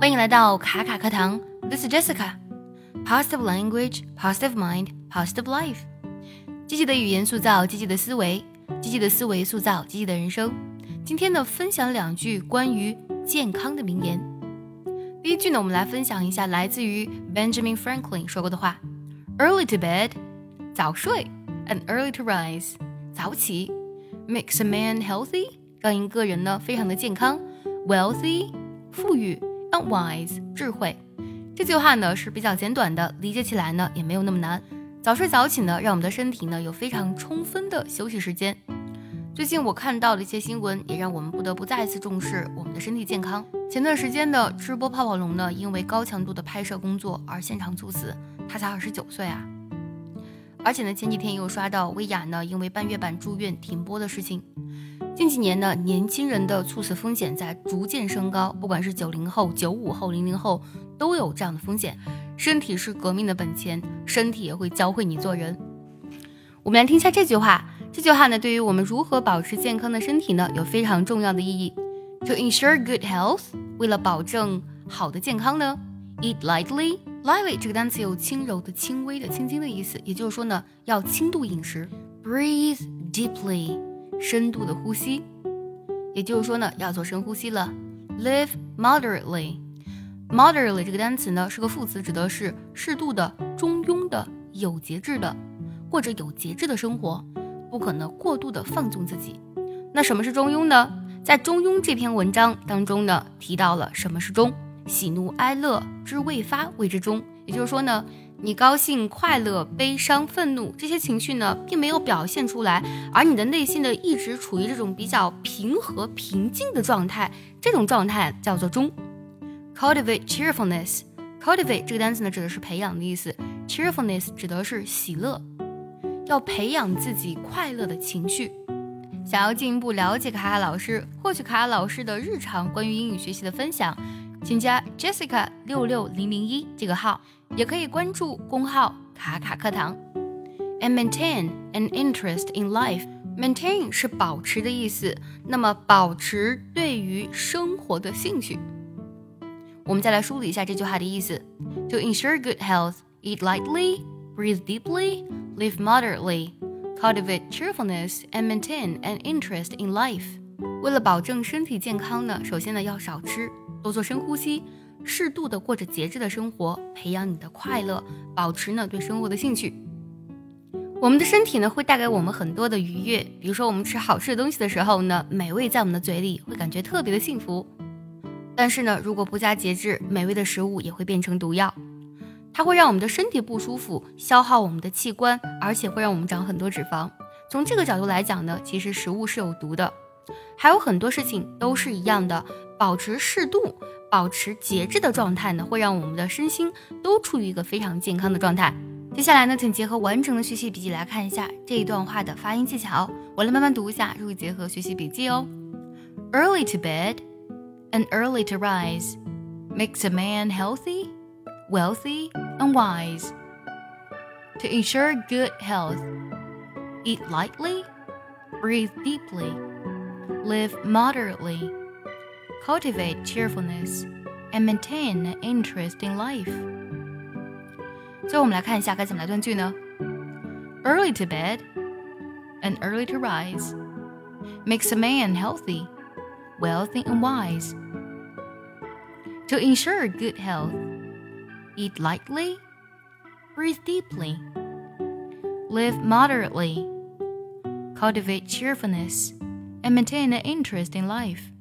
欢迎来到卡卡课堂，This is Jessica。Positive language, positive mind, positive life。积极的语言塑造积极的思维，积极的思维塑造积极的人生。今天呢，分享两句关于健康的名言。第一句呢，我们来分享一下来自于 Benjamin Franklin 说过的话：Early to bed，早睡；and early to rise，早起；makes a man healthy，让一个人呢非常的健康；wealthy，富裕。Wise 智慧，这句话呢是比较简短的，理解起来呢也没有那么难。早睡早起呢，让我们的身体呢有非常充分的休息时间。最近我看到的一些新闻，也让我们不得不再次重视我们的身体健康。前段时间的吃播泡泡龙呢，因为高强度的拍摄工作而现场猝死，他才二十九岁啊。而且呢，前几天又刷到薇娅呢因为半月板住院停播的事情。近几年呢，年轻人的猝死风险在逐渐升高，不管是九零后、九五后、零零后，都有这样的风险。身体是革命的本钱，身体也会教会你做人。我们来听一下这句话，这句话呢，对于我们如何保持健康的身体呢，有非常重要的意义。To ensure good health，为了保证好的健康呢，eat lightly。Lightly 这个单词有轻柔的、轻微的、轻轻的意思，也就是说呢，要轻度饮食。Breathe deeply。深度的呼吸，也就是说呢，要做深呼吸了。Live moderately，moderately 这个单词呢是个副词，指的是适度的、中庸的、有节制的，或者有节制的生活，不可能过度的放纵自己。那什么是中庸呢？在《中庸》这篇文章当中呢，提到了什么是中，喜怒哀乐之未发谓之中，也就是说呢。你高兴、快乐、悲伤、愤怒这些情绪呢，并没有表现出来，而你的内心呢，一直处于这种比较平和、平静的状态，这种状态叫做中。Cultivate cheerfulness。Cultivate 这个单词呢，指的是培养的意思；cheerfulness 指的是喜乐，要培养自己快乐的情绪。想要进一步了解卡卡老师，获取卡卡老师的日常关于英语学习的分享，请加 Jessica 六六零零一这个号。也可以关注公号“卡卡课堂”。And maintain an interest in life. Maintain 是保持的意思，那么保持对于生活的兴趣。我们再来梳理一下这句话的意思：To ensure good health, eat lightly, breathe deeply, live moderately, cultivate cheerfulness, and maintain an interest in life. 为了保证身体健康呢，首先呢要少吃， 多做深呼吸。适度的过着节制的生活，培养你的快乐，保持呢对生活的兴趣。我们的身体呢会带给我们很多的愉悦，比如说我们吃好吃的东西的时候呢，美味在我们的嘴里会感觉特别的幸福。但是呢，如果不加节制，美味的食物也会变成毒药，它会让我们的身体不舒服，消耗我们的器官，而且会让我们长很多脂肪。从这个角度来讲呢，其实食物是有毒的。还有很多事情都是一样的，保持适度。保持节制的状态呢，会让我们的身心都处于一个非常健康的状态。接下来呢，请结合完整的学习笔记来看一下这一段话的发音技巧。我来慢慢读一下，注意结合学习笔记哦。Early to bed and early to rise makes a man healthy, wealthy, and wise. To ensure good health, eat lightly, breathe deeply, live moderately cultivate cheerfulness, and maintain an interest in life. 最后我们来看一下该怎么来断句呢？Early to bed and early to rise makes a man healthy, wealthy, and wise. To ensure good health, eat lightly, breathe deeply, live moderately, cultivate cheerfulness, and maintain an interest in life.